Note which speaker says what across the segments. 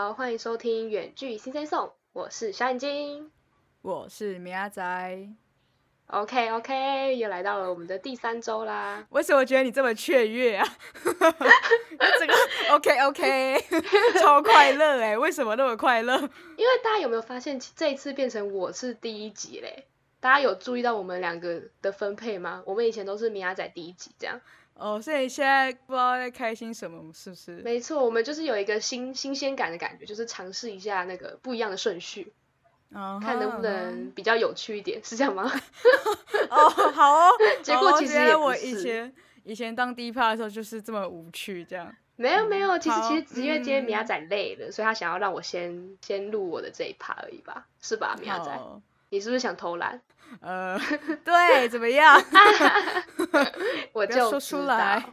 Speaker 1: 好，欢迎收听远距新生颂，我是小眼睛，
Speaker 2: 我是米阿仔。
Speaker 1: OK OK，又来到了我们的第三周啦。
Speaker 2: 为什么觉得你这么雀跃啊？这个 OK OK，超快乐哎！为什么那么快乐？
Speaker 1: 因为大家有没有发现，这一次变成我是第一集嘞？大家有注意到我们两个的分配吗？我们以前都是米阿仔第一集这样。
Speaker 2: 哦，所以现在不知道在开心什么，是不是？
Speaker 1: 没错，我们就是有一个新新鲜感的感觉，就是尝试一下那个不一样的顺序。看能不能比较有趣一点，是这样吗？
Speaker 2: 哦，好哦。
Speaker 1: 结果其实
Speaker 2: 我以前以前当第一趴的时候就是这么无趣，这样。
Speaker 1: 没有没有，其实其实只因为今天米亚仔累了，所以他想要让我先先录我的这一趴而已吧，是吧，米亚仔？你是不是想偷懒？
Speaker 2: 呃，对，怎么样？
Speaker 1: 我就
Speaker 2: 说出来。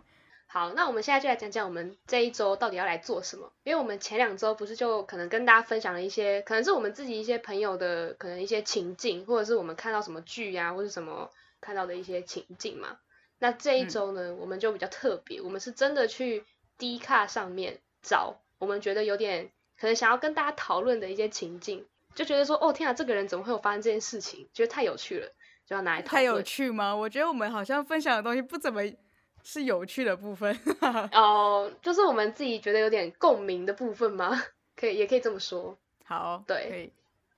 Speaker 1: 好，那我们现在就来讲讲我们这一周到底要来做什么。因为我们前两周不是就可能跟大家分享了一些，可能是我们自己一些朋友的可能一些情境，或者是我们看到什么剧呀，或者什么看到的一些情境嘛。那这一周呢，我们就比较特别，我们是真的去 D 卡上面找我们觉得有点可能想要跟大家讨论的一些情境，就觉得说，哦天啊，这个人怎么会有发生这件事情？觉得太有趣了，就要拿来讨论。
Speaker 2: 太有趣吗？我觉得我们好像分享的东西不怎么。是有趣的部分
Speaker 1: 哦，就是我们自己觉得有点共鸣的部分吗？可以，也可以这么说。
Speaker 2: 好，
Speaker 1: 对，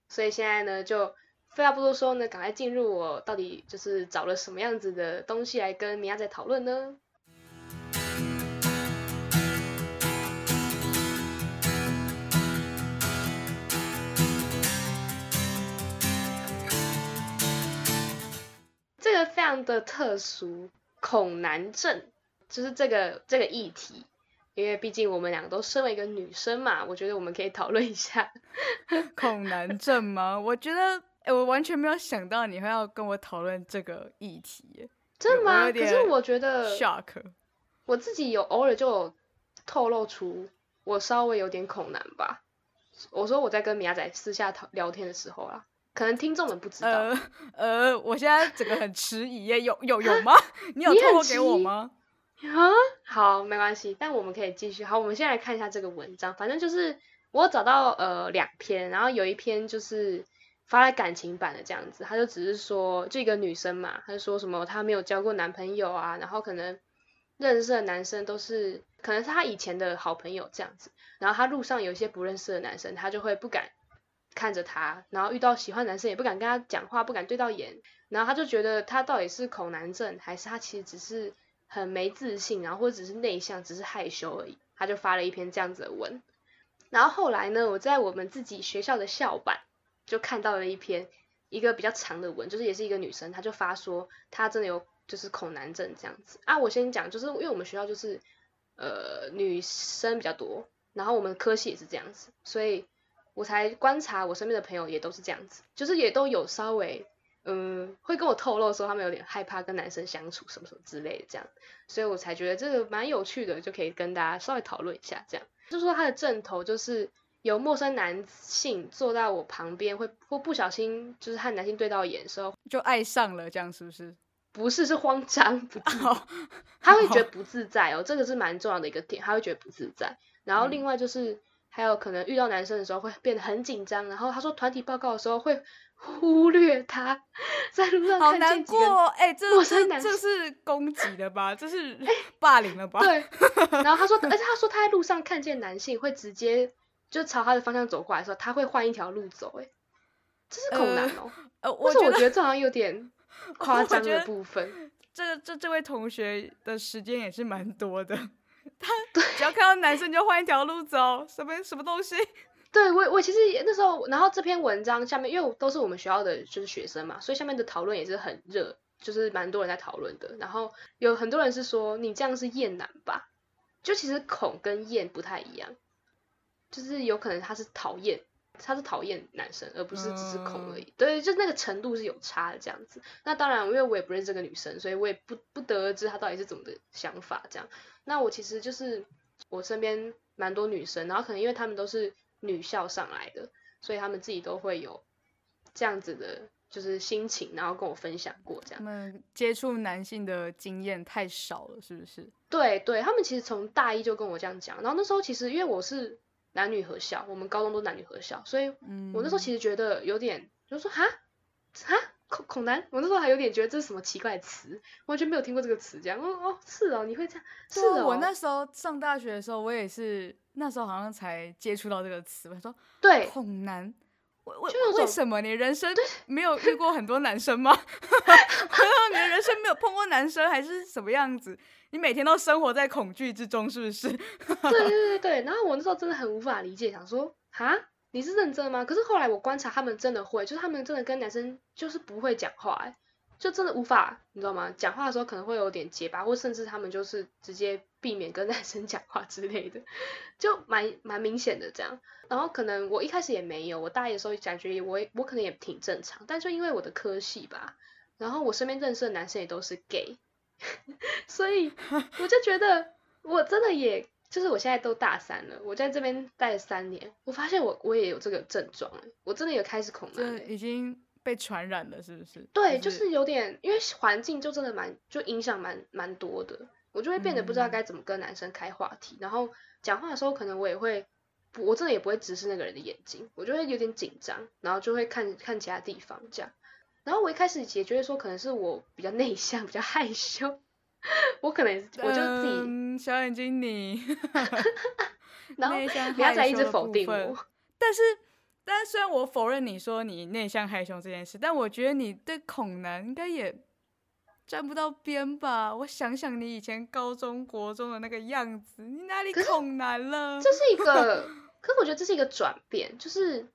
Speaker 1: 所以现在呢，就废话不多说呢，赶快进入我到底就是找了什么样子的东西来跟米娅在讨论呢？个非常的特殊。恐男症就是这个这个议题，因为毕竟我们两个都身为一个女生嘛，我觉得我们可以讨论一下
Speaker 2: 恐男症吗？我觉得，哎，我完全没有想到你会要跟我讨论这个议题，
Speaker 1: 真的吗？可是我觉得
Speaker 2: ，shock，
Speaker 1: 我自己有偶尔就有透露出我稍微有点恐男吧。我说我在跟米亚仔私下讨聊天的时候啊。可能听众们不知道，
Speaker 2: 呃呃，我现在整个很迟疑耶，有有有吗？你有透露给我吗？
Speaker 1: 啊，好，没关系，但我们可以继续。好，我们先来看一下这个文章，反正就是我找到呃两篇，然后有一篇就是发在感情版的这样子，他就只是说这个女生嘛，他就说什么她没有交过男朋友啊，然后可能认识的男生都是可能是他以前的好朋友这样子，然后他路上有一些不认识的男生，他就会不敢。看着他，然后遇到喜欢男生也不敢跟他讲话，不敢对到眼，然后他就觉得他到底是恐男症，还是他其实只是很没自信，然后或者只是内向，只是害羞而已。他就发了一篇这样子的文。然后后来呢，我在我们自己学校的校版就看到了一篇一个比较长的文，就是也是一个女生，她就发说她真的有就是恐男症这样子啊。我先讲，就是因为我们学校就是呃女生比较多，然后我们科系也是这样子，所以。我才观察，我身边的朋友也都是这样子，就是也都有稍微，嗯，会跟我透露说他们有点害怕跟男生相处什么什么之类的这样，所以我才觉得这个蛮有趣的，就可以跟大家稍微讨论一下这样。就说他的正头就是有陌生男性坐在我旁边，会或不小心就是和男性对到眼的时候
Speaker 2: 就爱上了，这样是不是？
Speaker 1: 不是，是慌张不自，他会觉得不自在哦，这个是蛮重要的一个点，他会觉得不自在。然后另外就是。还有可能遇到男生的时候会变得很紧张，然后他说团体报告的时候会忽略他，在路上
Speaker 2: 好难过，哎，这是这是攻击的吧？这是霸凌了吧？
Speaker 1: 对。然后他说，而且他说他在路上看见男性会直接就朝他的方向走过来的时候，他会换一条路走，哎，这是恐男哦。呃，我觉得这好像有点 夸张的部分。
Speaker 2: 这这这位同学的时间也是蛮多的。他只要看到男生就换一条路走，什么什么东西？
Speaker 1: 对我我其实那时候，然后这篇文章下面，因为都是我们学校的就是学生嘛，所以下面的讨论也是很热，就是蛮多人在讨论的。然后有很多人是说你这样是厌男吧？就其实恐跟厌不太一样，就是有可能他是讨厌。他是讨厌男生，而不是只是恐而已。对，就那个程度是有差的这样子。那当然，因为我也不认识这个女生，所以我也不不得而知她到底是怎么的想法这样。那我其实就是我身边蛮多女生，然后可能因为她们都是女校上来的，所以她们自己都会有这样子的，就是心情，然后跟我分享过这样。他
Speaker 2: 们接触男性的经验太少了，是不是？
Speaker 1: 对对，他们其实从大一就跟我这样讲。然后那时候其实因为我是。男女合校，我们高中都男女合校，所以
Speaker 2: 嗯，
Speaker 1: 我那时候其实觉得有点，就说哈哈恐恐男，我那时候还有点觉得这是什么奇怪的词，完全没有听过这个词，这样哦哦是哦，你会这样是
Speaker 2: 我那时候上大学的时候，我也是那时候好像才接触到这个词，我说
Speaker 1: 对
Speaker 2: 恐男。
Speaker 1: 就
Speaker 2: 为什么你人生没有遇过很多男生吗？你的人生没有碰过男生，还是什么样子？你每天都生活在恐惧之中，是不是？
Speaker 1: 对对对对，然后我那时候真的很无法理解，想说哈你是认真的吗？可是后来我观察他们真的会，就是他们真的跟男生就是不会讲话、就真的无法，你知道吗？讲话的时候可能会有点结巴，或甚至他们就是直接避免跟 男生讲话之类的，就蛮蛮明显的这样。然后可能我一开始也没有，我大一的时候感觉我我可能也挺正常，但就因为我的科系吧，然后我身边认识的男生也都是 gay，所以我就觉得我真的也就是我现在都大三了，我在这边待了三年，我发现我我也有这个症状欸，我真的有开始恐男
Speaker 2: 已经被传染了，是不是？
Speaker 1: 对，就是有点，因为环境就真的蛮，就影响蛮蛮多的，我就会变得不知道
Speaker 2: 嗯
Speaker 1: 该怎么跟男生开话题，然后讲话的时候可能我也会，我真的也不会直视那个人的眼睛，我就会有点紧张，然后就会看看其他地方这样，然后我一开始也觉得说可能是我比较内向，比较害羞，我可能我就自己，
Speaker 2: 嗯、小眼睛你，
Speaker 1: 然后
Speaker 2: 内向
Speaker 1: 不要再一直否定我，
Speaker 2: 但是，但是虽然我否认你说你内向害羞这件事，但我觉得你对恐男应该也沾不到边吧？我想想你以前高中国中的那个样子，你哪里恐男了？
Speaker 1: 这是一个，可是我觉得这是一个转变，就是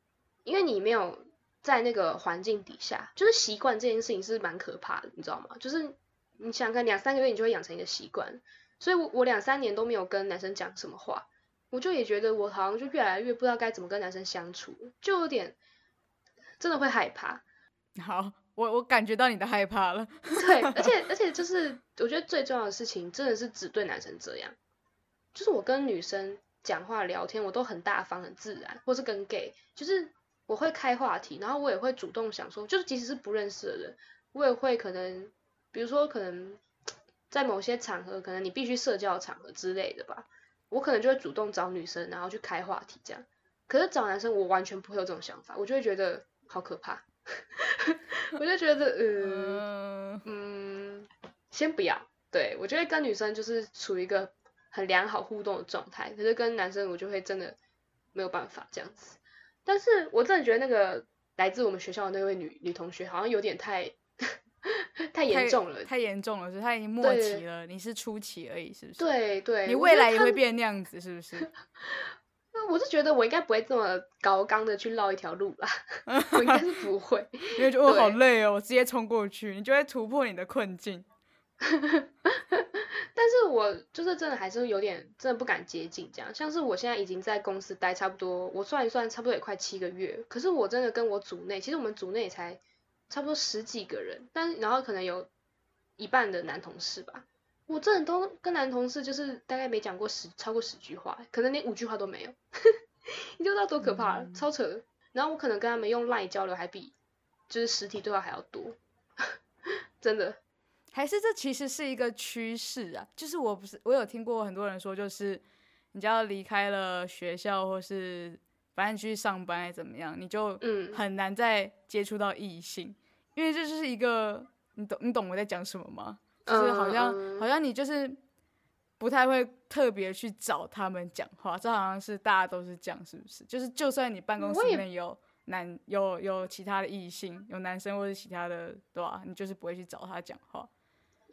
Speaker 1: 因为你没有在那个环境底下，就是习惯这件事情是蛮可怕的，你知道吗？就是你想想看，两三个月你就会养成一个习惯，所以我我两三年都没有跟男生讲什么话，我就也觉得我好像就越来越不知道该怎么跟男生相处，就有点真的会害怕。
Speaker 2: 好，我我感觉到你的害怕了。
Speaker 1: 对，而且而且就是我觉得最重要的事情真的是只对男生这样，就是我跟女生讲话聊天，我都很大方很自然，或是跟 gay，就是我会开话题，然后我也会主动想说，就是即使是不认识的人，我也会可能，比如说可能在某些场合，可能你必须社交的场合之类的吧，我可能就会主动找女生，然后去开话题这样。可是找男生，我完全不会有这种想法，我就会觉得好可怕，我就觉得嗯。
Speaker 2: 嗯，
Speaker 1: 嗯，先不要。对我就会跟女生就是处于一个很良好互动的状态，可是跟男生我就会真的没有办法这样子。但是我真的觉得那个来自我们学校的那位女女同学好像有点太 太严重了。
Speaker 2: 太严重了，是她已经末
Speaker 1: 对
Speaker 2: 期了，你是初期而已，是不是？，
Speaker 1: 对对，
Speaker 2: 你未来也会变那样子，是不是？
Speaker 1: 那我是觉得我应该不会这么高刚的去绕一条路啦，我应该是 不会。
Speaker 2: 因为觉得我好累哦，我直接冲过去，你就会突破你的困境。
Speaker 1: 但是我就是真的还是有点真的不敢接近这样，像是我现在已经在公司待差不多，我算一算差不多也快七个月，可是我真的跟我组内，其实我们组内也才差不多十几个人，但然后可能有一半的男同事吧，我真的都跟男同事就是大概没讲过十超过十句话，可能连五句话都没有，你就知道多可怕了，
Speaker 2: 嗯
Speaker 1: 超扯的。然后我可能跟他们用 LINE 交流还比就是实体对话还要多，真的。
Speaker 2: 还是这其实是一个趋势啊，就是我不是我有听过很多人说，就是你只要离开了学校，或是反正去上班还怎么样，你就
Speaker 1: 嗯
Speaker 2: 很难再接触到异性，因为这就是一个你懂你懂我在讲什么吗？就是好像、好像你就是不太会特别去找他们讲话，这好像是大家都是这样，是不是？就是就算你办公室里面有男有有其他的异性，有男生或者其他的，对吧、你就是不会去找他讲话。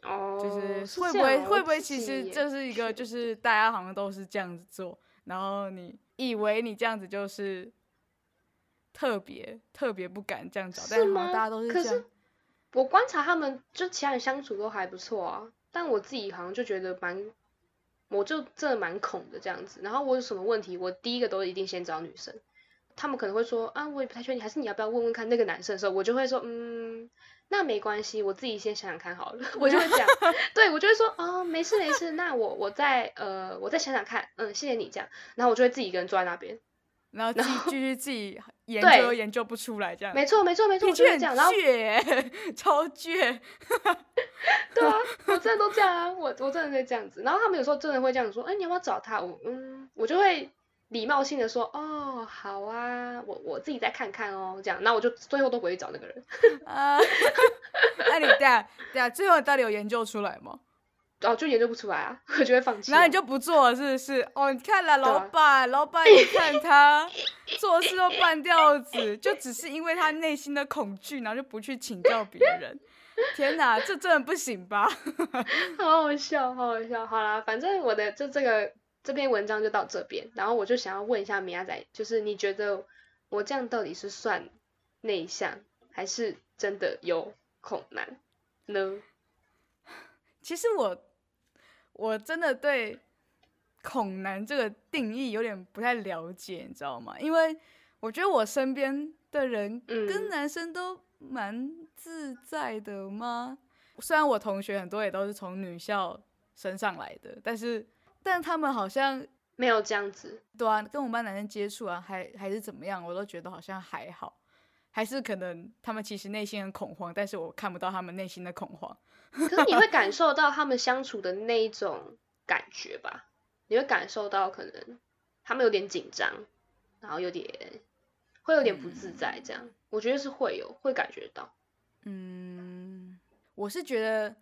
Speaker 1: 哦，
Speaker 2: 就是
Speaker 1: 是
Speaker 2: 会不会会不会其实这是一个就是大家好像都是这样子做，然后你以为你这样子就是特别特别不敢这样找，但
Speaker 1: 是
Speaker 2: 大家都是这样。
Speaker 1: 我观察他们，就其他人相处都还不错啊，但我自己好像就觉得蛮，我就真的蛮恐的这样子。然后我有什么问题，我第一个都一定先找女生。他们可能会说啊，我也不太确定，还是你要不要问问看那个男生的时候，我就会说，嗯，那没关系，我自己先想想看好了，我就会讲，对我就会说，哦，没事没事，那我我再呃我再想想看，嗯，谢谢你这样，然后我就会自己一个人坐在那边，
Speaker 2: 然后继继续自己 研究又研究不出来，这样
Speaker 1: 没错没错没错，我就会这样，然后
Speaker 2: 倔耶，超倔。
Speaker 1: 对啊，我真的都这样啊，我我真的会这样子。然后他们有时候真的会这样说，哎、你要不要找他？我嗯，我就会礼貌性的说，哦，好啊，我我自己再看看哦，这样，那我就最后都不会找那个人。
Speaker 2: 啊，那你等下等下，最后到底有研究出来吗？
Speaker 1: 哦，就研究不出来啊，我就会放弃。
Speaker 2: 然后你就不做了，是不是？哦，你看了老板，老板，你看他做事都半吊子，就只是因为他内心的恐惧，然后就不去请教别人。天哪，这真的不行吧？
Speaker 1: 好好笑，好好笑。好啦，反正我的就这个这篇文章就到这边，然后我就想要问一下米亚仔，就是你觉得我这样到底是算内向，还是真的有恐男呢？
Speaker 2: 其实我。我真的对恐男这个定义有点不太了解，你知道吗？因为我觉得我身边的人跟男生都蛮自在的吗？虽然我同学很多也都是从女校升上来的，但是但他们好像
Speaker 1: 没有这样子，
Speaker 2: 对啊，跟我们班男生接触啊，还还是怎么样，我都觉得好像还好，还是可能他们其实内心很恐慌，但是我看不到他们内心的恐慌。
Speaker 1: 可是你会感 受到他们相处的那一种感觉吧？你会感受到可能他们有点紧张，然后有点会有点不自在，这样我觉得是会有会感觉到。
Speaker 2: 嗯，我是觉得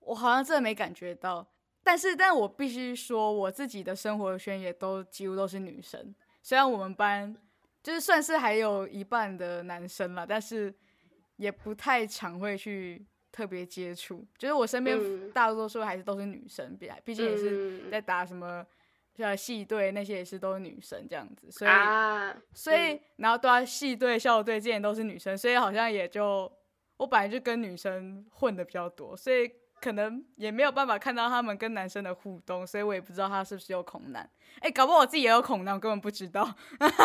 Speaker 2: 我好像真的没感觉到，但是但我必须说我自己的生活圈也都几乎都是女生，虽然我们班就是算是还有一半的男生了，但是也不太常会去。特别接触，就是我身边大多数还是都是女生，毕毕竟也是在打什么像系队那些也是都是女生这样子，所以所以然后对啊系队校队这些都是女生，所以好像也就我本来就跟女生混的比较多，所以可能也没有办法看到他们跟男生的互动，所以我也不知道他是不是有恐男。哎，搞不好我自己也有恐男，我根本不知道。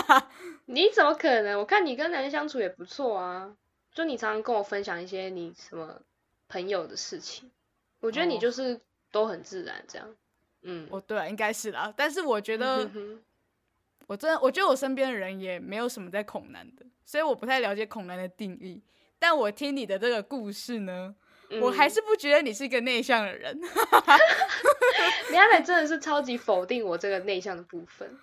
Speaker 1: 你怎么可能？我看你跟男生相处也不错啊，就你常常跟我分享一些你什么。朋友的事情，我觉得你就是都很自然这样，嗯，
Speaker 2: 哦对啊，应该是啦。但是我觉得，我真的，我觉得我身边的人也没有什么在恐男的，所以我不太了解恐男的定义。但我听你的这个故事呢，我还是不觉得你是一个内向的人。
Speaker 1: 你刚才真的是超级否定我这个内向的部分。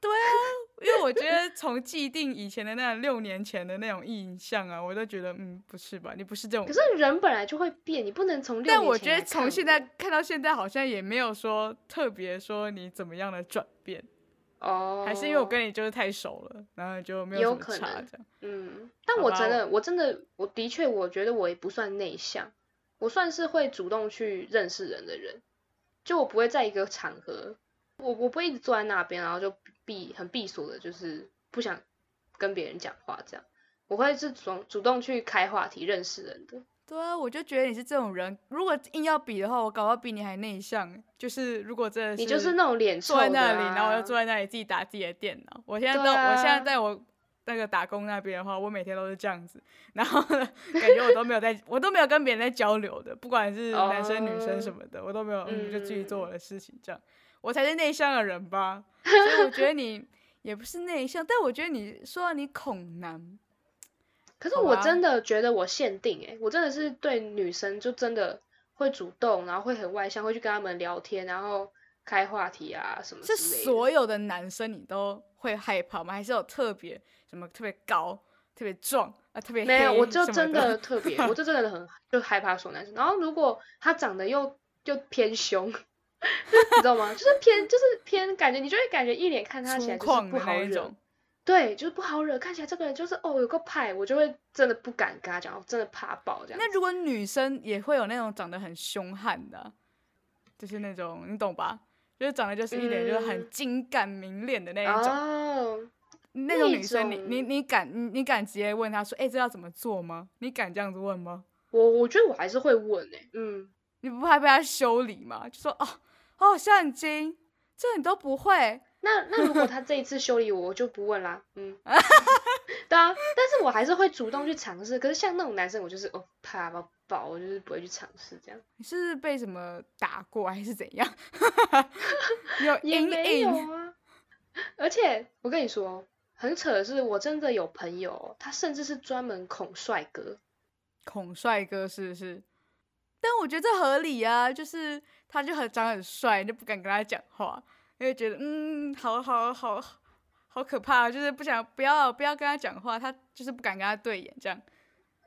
Speaker 2: 对啊。因为我觉得从既定以前的那六年前的那种印象啊，我都觉得嗯不是吧，你不是这种。
Speaker 1: 可是人本来就会变，你不能从。
Speaker 2: 但我觉得从现在看到现在，好像也没有说特别说你怎么样的转变。
Speaker 1: 哦。
Speaker 2: 还是因为我跟你就是太熟了，然后就没有什么差这样。
Speaker 1: 嗯。但我真的，我真的，我的确，我觉得我也不算内向，我算是会主动去认识人的人。就我不会在一个场合，我我不会一直坐在那边，然后就。闭很闭锁的，就是不想跟别人讲话，这样我会是主主动去开话题认识人的。
Speaker 2: 对啊，我就觉得你是这种人。如果硬要比的话，我搞到比你还内向。就是如果真的
Speaker 1: 是你就是那种脸
Speaker 2: 坐在那里，然后我就坐在那里自己打自己的电脑。我现在都我现在在我那个打工那边的话，我每天都是这样子，然后感觉我都没有在，我都没有跟别人在交流的，不管是男生女生什么的，我都没有，嗯，就继续做我的事情这样。我才是内向的人吧，所以我觉得你 也不是内向，但我觉得你说你恐男，
Speaker 1: 可是我真的觉得我限定哎，我真的是对女生就真的会主动，然后会很外向，会去跟他们聊天，然后开话题啊什么。
Speaker 2: 是所有的男生你都会害怕吗？还是有特别什么特别高、特别壮啊、特别
Speaker 1: 没有？我就真
Speaker 2: 的
Speaker 1: 特别，我就真的很就害怕所有男生。然后如果他长得又又偏凶。你知道吗？就是偏，就是偏，感觉你就会感觉一脸看他起来就是不好惹，对，就是不好惹。看起来这个人就是哦有个派，我就会真的不敢跟他讲，我真的怕爆这样。
Speaker 2: 那如果女生也会有那种长得很凶悍的，就是那种你懂吧？就是长得就是一脸就是很精干明脸的那一种，那种女生，你你你敢你你敢直接问她说，哎，这要怎么做吗？你敢这样子问吗？
Speaker 1: 我我觉得我还是会问诶，嗯，
Speaker 2: 你不怕被他修理吗？就说哦。哦，相机，这你都不会？
Speaker 1: 那那如果他这一次修理我，我就不问啦。嗯，对啊，但是我还是会主动去尝试。可是像那种男生，我就是哦怕到爆，我就是不会去尝试这样。
Speaker 2: 你是被什么打过还是怎样？有
Speaker 1: 也没有啊。而且我跟你说，很扯的是，我真的有朋友，他甚至是专门恐帅哥。
Speaker 2: 恐帅哥是不是？但我觉得这合理啊，就是。他就很长很帅，就不敢跟他讲话。因为觉得嗯，好好好好可怕，就是不想不要不要跟他讲话，他就是不敢跟他对眼这样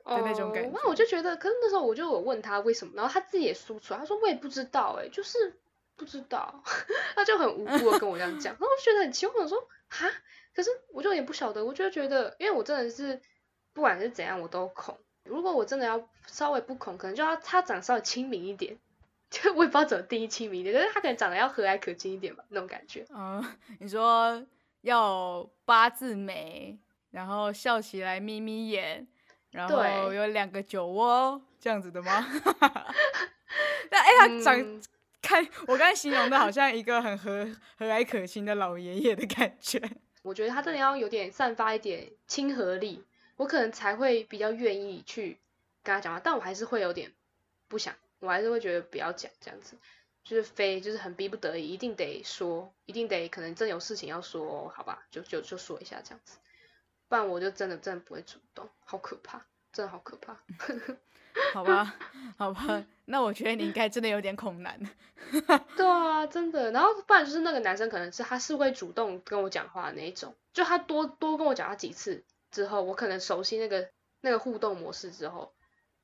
Speaker 2: 的那种感觉。
Speaker 1: 那我就觉得，可是那时候我就有问他为什么，然后他自己也说出来，他说我也不知道，哎，就是不知道，他就很无辜的跟我这样讲，然后我就觉得很奇怪，我说哈，可是我就也不晓得，我就觉得，因为我真的是不管是怎样我都恐，如果我真的要稍微不恐，可能就要他长稍微亲民一点。就我也不知道怎么定义亲民一点，可是他可能长得要和蔼可亲一点吧，那种感觉。
Speaker 2: 嗯，你说要八字眉，然后笑起来眯眯眼，然后有两个酒窝这样子的吗？但哎，他长看我刚才形容的好像一个很和和蔼可亲的老爷爷的感觉。
Speaker 1: 我觉得他真的要有点散发一点亲和力，我可能才会比较愿意去跟他讲话，但我还是会有点不想。我还是会觉得不要讲这样子，就是非就是很逼不得已，一定得说，一定得可能真有事情要说，好吧，就就就说一下这样子，不然我就真的真的不会主动，好可怕，真的好可怕。
Speaker 2: 好吧，好吧，那我觉得你应该真的有点恐男。
Speaker 1: 对啊，真的。然后不然就是那个男生可能是他是会主动跟我讲话的那一种，就他多多跟我讲他几次之后，我可能熟悉那个那个互动模式之后，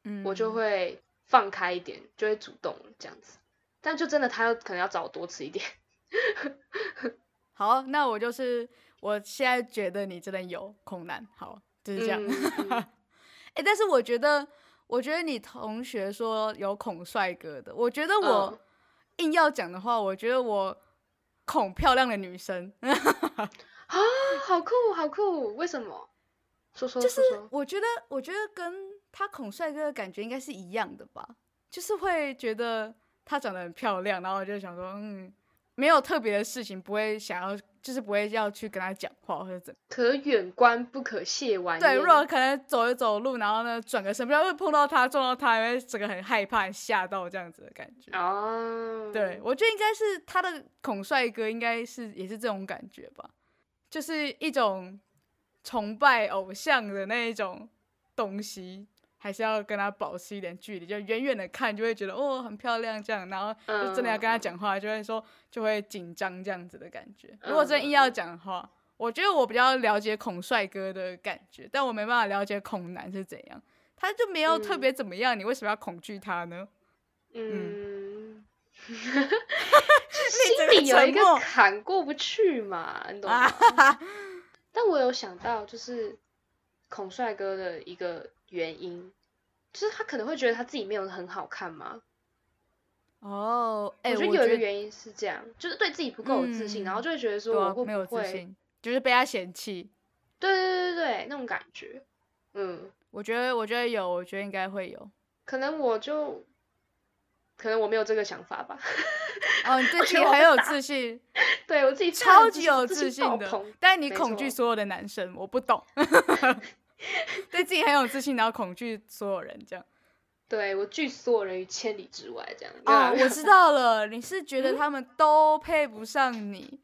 Speaker 1: 嗯，我就会。放开一点就会主动这样子，但就真的他要可能要找我多吃一点。
Speaker 2: 好，那我就是我现在觉得你真的有恐男，好就是这样。哎，但是我觉得，我觉得你同学说有恐帅哥的，我觉得我硬要讲的话，我觉得我恐漂亮的女生。
Speaker 1: 啊，好酷，好酷！为什么？说说
Speaker 2: 就是我觉得，我觉得跟。他恐帅哥的感觉应该是一样的吧，就是会觉得他长得很漂亮，然后就想说，嗯，没有特别的事情，不会想要，就是不会要去跟他讲话或者怎。
Speaker 1: 可远观不可亵玩。
Speaker 2: 对，如果可能走一走路，然后呢转个身，不要会碰到他撞到他，因为整个很害怕吓到这样子的感觉。哦。对，我觉得应该是他的恐帅哥，应该是也是这种感觉吧，就是一种崇拜偶像的那一种东西。还是要跟他保持一点距离，就远远的看就会觉得哦很漂亮这样，然后就真的要跟他讲话，就会说就会紧张这样子的感觉。如果真硬要讲的话，我觉得我比较了解孔帅哥的感觉，但我没办法了解孔男是怎样。他就没有特别怎么样，你为什么要恐惧他呢？嗯，
Speaker 1: 心里有一个坎过不去嘛，你懂吗？但我有想到，就是孔帅哥的一个。原因就是他可能会觉得他自己没有很好看吗？
Speaker 2: 哦，我
Speaker 1: 觉得有一个原因是这样，就是对自己不够有自信，然后就会觉得说我
Speaker 2: 没有
Speaker 1: 自
Speaker 2: 信，就是被他嫌弃。
Speaker 1: 对对对对那种感觉。嗯，
Speaker 2: 我觉得我觉得有，我觉得应该会有。
Speaker 1: 可能我就可能我没有这个想法吧。
Speaker 2: 哦，你 对自己很有自信，
Speaker 1: 对我自己
Speaker 2: 超级有
Speaker 1: 自
Speaker 2: 信的，但你恐惧所有的男生，我不懂。对自己很有自信，然后恐惧所有人，这样。
Speaker 1: 对我拒所有人于千里之外，这样。
Speaker 2: 哦，我知道了，你是觉得他们都配不上你。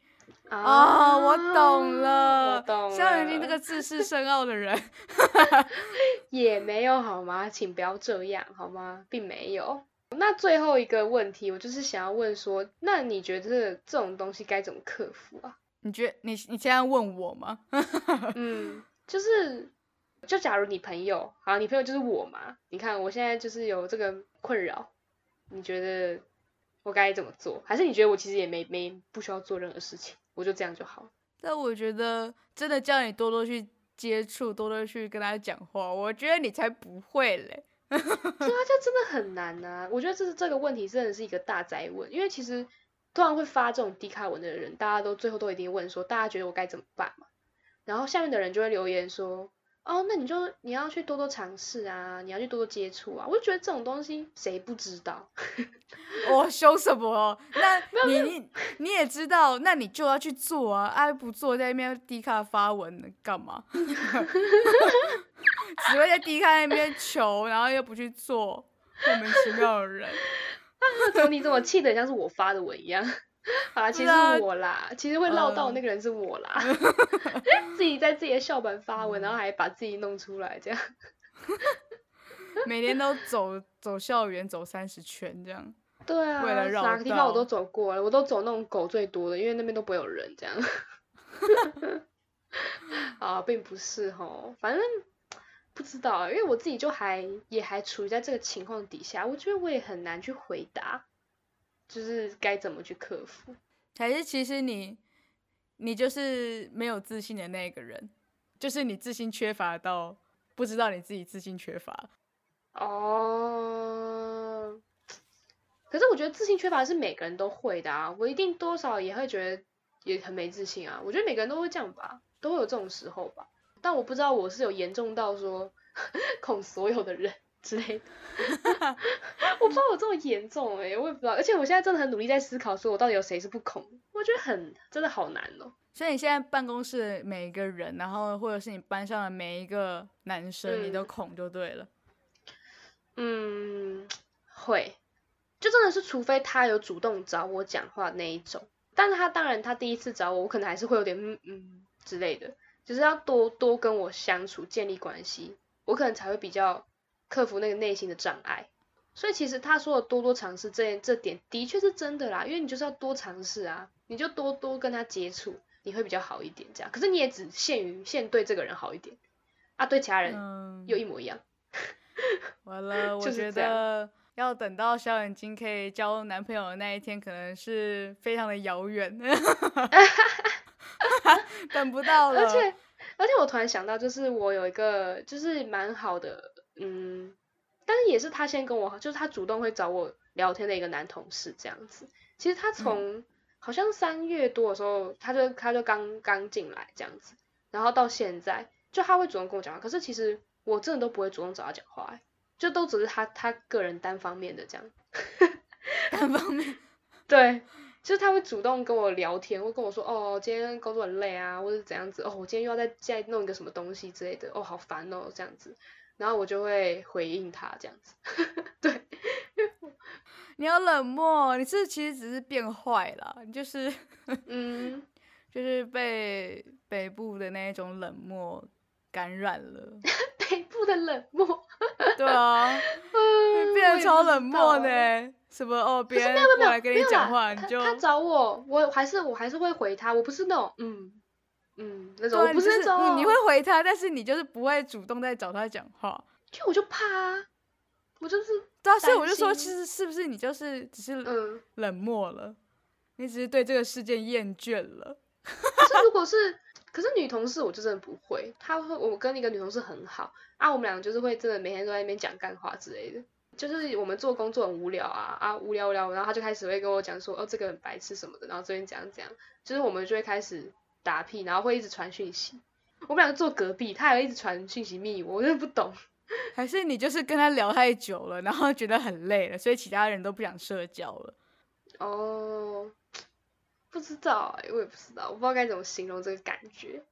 Speaker 2: 啊，我懂了，
Speaker 1: 我懂了。
Speaker 2: 肖云金这个自视深奥的人，
Speaker 1: 也没有好吗？请不要这样好吗？并没有。那最后一个问题，我就是想要问说，那你觉得这种东西该怎么克服啊？
Speaker 2: 你觉得你你现在问我吗？
Speaker 1: 嗯，就是。就假如你朋友，好，你朋友就是我嘛？你看我现在就是有这个困扰，你觉得我该怎么做？还是你觉得我其实也没没不需要做任何事情，我就这样就好？
Speaker 2: 但我觉得真的叫你多多去接触，多多去跟他讲话，我觉得你才不会嘞。
Speaker 1: 对啊，这真的很难呐。我觉得这是这个问题真的是一个大灾问，因为其实突然会发这种低卡文的人，大家都最后都一定问说，大家觉得我该怎么办嘛？然后下面的人就会留言说。哦，那你就你要去多多尝试啊，你要去多多接触啊。我就觉得这种东西谁不知道？
Speaker 2: 我 凶什么？那你你你也知道，那你就要去做啊！爱不做在那边低卡发文干嘛？只会在低卡那边求，然后又不去做，莫名其妙的人。
Speaker 1: 怎么你怎么气的像是我发的文一样？啊，其实我啦，其实会唠叨那个人是我啦，自己在自己的校本发文，然后还把自己弄出来这样，
Speaker 2: 每天都走走校园走三十圈这样，
Speaker 1: 对啊，
Speaker 2: 为了绕
Speaker 1: 哪个地方我都走过了，我都走那种狗最多的，因为那边都不会有人这样。啊，并不是吼，反正不知道啊，因为我自己就还也还处于在这个情况底下，我觉得我也很难去回答，就是该怎么去克服。
Speaker 2: 还是其实你你就是没有自信的那个人，就是你自信缺乏到不知道你自己自信缺乏。
Speaker 1: 哦，可是我觉得自信缺乏是每个人都会的啊，我一定多少也会觉得也很没自信啊。我觉得每个人都会这样吧，都会有这种时候吧。但我不知道我是有严重到说 恐所有的人之类的，我不知道我这么严重哎、我也不知道。而且我现在真的很努力在思考，说我到底有谁是不恐，我觉得很真的好难哦、
Speaker 2: 所以你现在办公室的每一个人，然后或者是你班上的每一个男生，你都
Speaker 1: 嗯。
Speaker 2: 恐就对了。
Speaker 1: 嗯，会，就真的是除非他有主动找我讲话那一种，但是他当然他第一次找我，我可能还是会有点嗯嗯之类的，就是要多多跟我相处，建立关系，我可能才会比较克服那个内心的障碍。所以其实他说的多多尝试这这点的确是真的啦，因为你就是要多尝试啊，你就多多跟他接触，你会比较好一点这样。可是你也只限于限对这个人好一点，啊对其他人
Speaker 2: 嗯，
Speaker 1: 又一模一样。
Speaker 2: 完了，我觉得要等到小眼睛可以交男朋友的那一天，可能是非常的遥远，等不到了。
Speaker 1: 而且而且我突然想到，就是我有一个就是蛮好的，嗯，但是也是他先跟我，就是他主动会找我聊天的一个男同事这样子。其实他从、好像三月多的时候，他就他就刚刚进来这样子，然后到现在，就他会主动跟我讲话，可是其实我真的都不会主动找他讲话、欸，就都只是他他个人单方面的这样。
Speaker 2: 单方面，
Speaker 1: 对，就是他会主动跟我聊天，会跟我说，哦，今天工作很累啊，或者怎样子，哦，我今天又要再再弄一个什么东西之类的，哦，好烦哦，这样子，然后我就会回应他这样子，对，
Speaker 2: 你要冷漠，你是其实只是变坏了，你就是
Speaker 1: 嗯，
Speaker 2: 就是被北部的那一种冷漠感染了。
Speaker 1: 北部的冷漠，
Speaker 2: 对啊，
Speaker 1: 嗯，
Speaker 2: 变得超冷漠。呢。什么哦，别人过来跟你讲话，你就
Speaker 1: 他他找我，我还是我还是会回他，我不是那种嗯嗯那种，不
Speaker 2: 是
Speaker 1: 那种，
Speaker 2: 你你会回他，但是你就是不会主动再找他讲话。
Speaker 1: 就我就怕啊，我就是
Speaker 2: 对啊，所以我就说，其实是不是你就是只是
Speaker 1: 嗯。
Speaker 2: 冷漠了？你只是对这个事件厌倦了。
Speaker 1: 可是如果是，可是女同事我就真的不会，她会我跟一个女同事很好啊，我们俩就是会真的每天都在那边讲干话之类的，就是我们做工作很无聊啊啊无聊无聊，然后她就开始会跟我讲说哦这个很白痴什么的，然后这边怎样怎样，就是我们就会开始打屁，然后会一直传讯息，我们两个坐隔壁，他还一直传讯息密我，我真的不懂，
Speaker 2: 还是你就是跟他聊太久了，然后觉得很累了，所以其他人都不想社交了。
Speaker 1: 哦，不知道哎、我也不知道，我不知道该怎么形容这个感觉。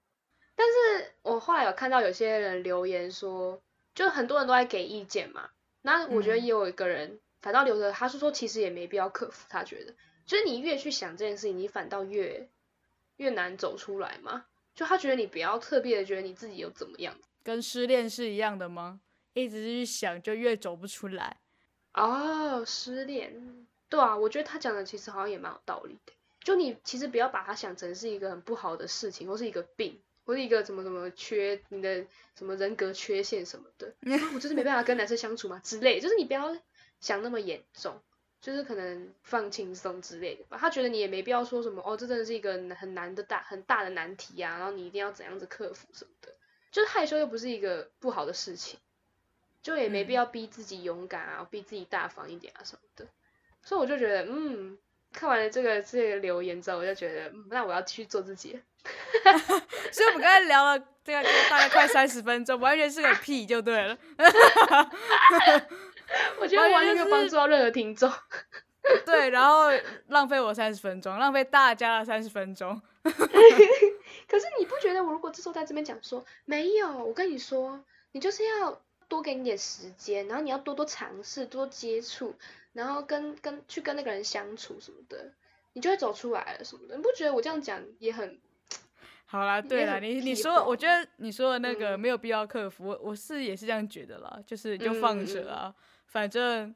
Speaker 1: 但是我后来有看到有些人留言说，就很多人都在给意见嘛。那我觉得
Speaker 2: 嗯
Speaker 1: 也有一个人反倒留着，他是说其实也没必要克服，他觉得就是你越去想这件事情，你反倒越越难走出来嘛。就他觉得你不要特别的觉得你自己有怎么样
Speaker 2: 跟失恋是一样的吗？一直去想，就越走不出来。
Speaker 1: 哦，失恋，对啊，我觉得他讲的其实好像也蛮有道理的。就你其实不要把它想成是一个很不好的事情，或是一个病，或是一个什么什么缺你的什么人格缺陷什么的。啊我就是没办法跟男生相处嘛之类，就是你不要想那么严重，就是可能放轻松之类的吧。他觉得你也没必要说什么哦，这真的是一个很难的大很大的难题啊，然后你一定要怎样子克服什么的。就是害羞又不是一个不好的事情，就也没必
Speaker 2: 嗯
Speaker 1: 要逼自己勇敢啊，逼自己大方一点啊什么的。所以我就觉得，嗯，看完了这个这个留言之后，我就觉得，嗯，那我要继续做自己了。
Speaker 2: 所以我们刚才聊了这个大概快三十分钟，完全是个屁就对了。
Speaker 1: 我觉得完全没有帮助到任何听众。
Speaker 2: 对，然后浪费我三十分钟，浪费大家的三十分钟。
Speaker 1: 可是你不觉得我如果这时候在这边讲说没有，我跟你说，你就是要多给你点时间，然后你要多多尝试、多接触，然后跟跟去跟那个人相处什么的，你就会走出来了什么的。你不觉得我这样讲也很
Speaker 2: 好啦，对啦，你你说，我觉得你说的那个
Speaker 1: 嗯
Speaker 2: 没有必要克服，我我是也是这样觉得啦，就是就放着啊，反正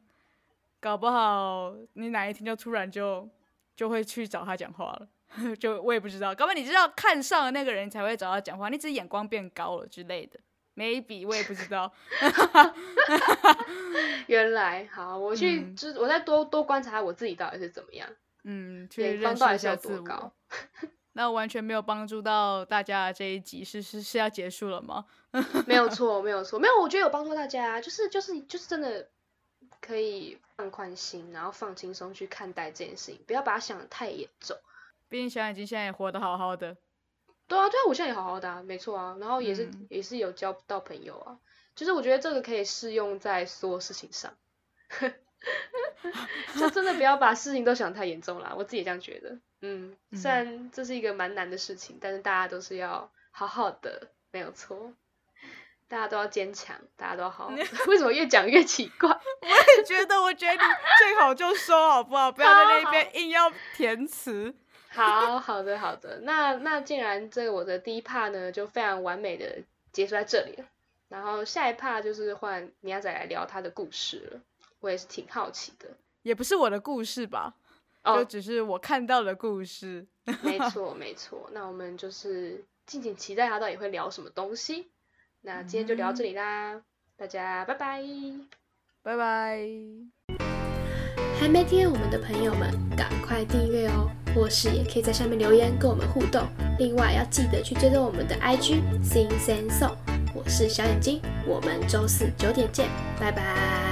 Speaker 2: 搞不好你哪一天就突然就就会去找他讲话了。就我也不知道，搞不好你知道看上的那个人才会找他讲话，你只是眼光变高了之类的，maybe 我也不知道。
Speaker 1: 原来好，我去，
Speaker 2: 嗯
Speaker 1: 就是我再多多观察我自己到底是怎么样，
Speaker 2: 嗯，去认识一下自我
Speaker 1: 多高。
Speaker 2: 那完全没有帮助到大家这一集，是是是要结束了吗？
Speaker 1: 没有错，没有错，没有，我觉得有帮助大家，就是就是就是真的可以放宽心，然后放轻松去看待这件事情，不要把它想得太严重。
Speaker 2: 毕竟小眼睛现在也活得好好的，
Speaker 1: 对啊，对啊，我现在也好好的、啊，没错啊，然后也是、
Speaker 2: 嗯
Speaker 1: 也是有交到朋友啊，就是我觉得这个可以适用在所有事情上，就真的不要把事情都想太严重啦，我自己也这样觉得。嗯，虽
Speaker 2: 嗯
Speaker 1: 然这是一个蛮难的事情，但是大家都是要好好的，没有错。大家都要坚强，大家都好。为什么越讲越奇怪？
Speaker 2: 我也觉得，我觉得你最好就说好不好？不要在那
Speaker 1: 好
Speaker 2: 边硬要填词。
Speaker 1: 好好的好的，那那既然这个我的第一 part 呢就非常完美的结束在这里了，然后下一 part 就是换米亚仔来聊他的故事了，我也是挺好奇的。
Speaker 2: 也不是我的故事吧，就
Speaker 1: 哦，
Speaker 2: 只是我看到的故事。
Speaker 1: 没错没错，那我们就是敬请期待他到底会聊什么东西。那今天就聊到这里啦，大家拜拜。
Speaker 2: 拜拜。
Speaker 3: 还没订阅我们的朋友们，赶快订阅哦！或是也可以在下面留言跟我们互动。另外要记得去追踪我们的 IG Sing Sing Song。我是小眼睛，我们周四九点见，拜拜。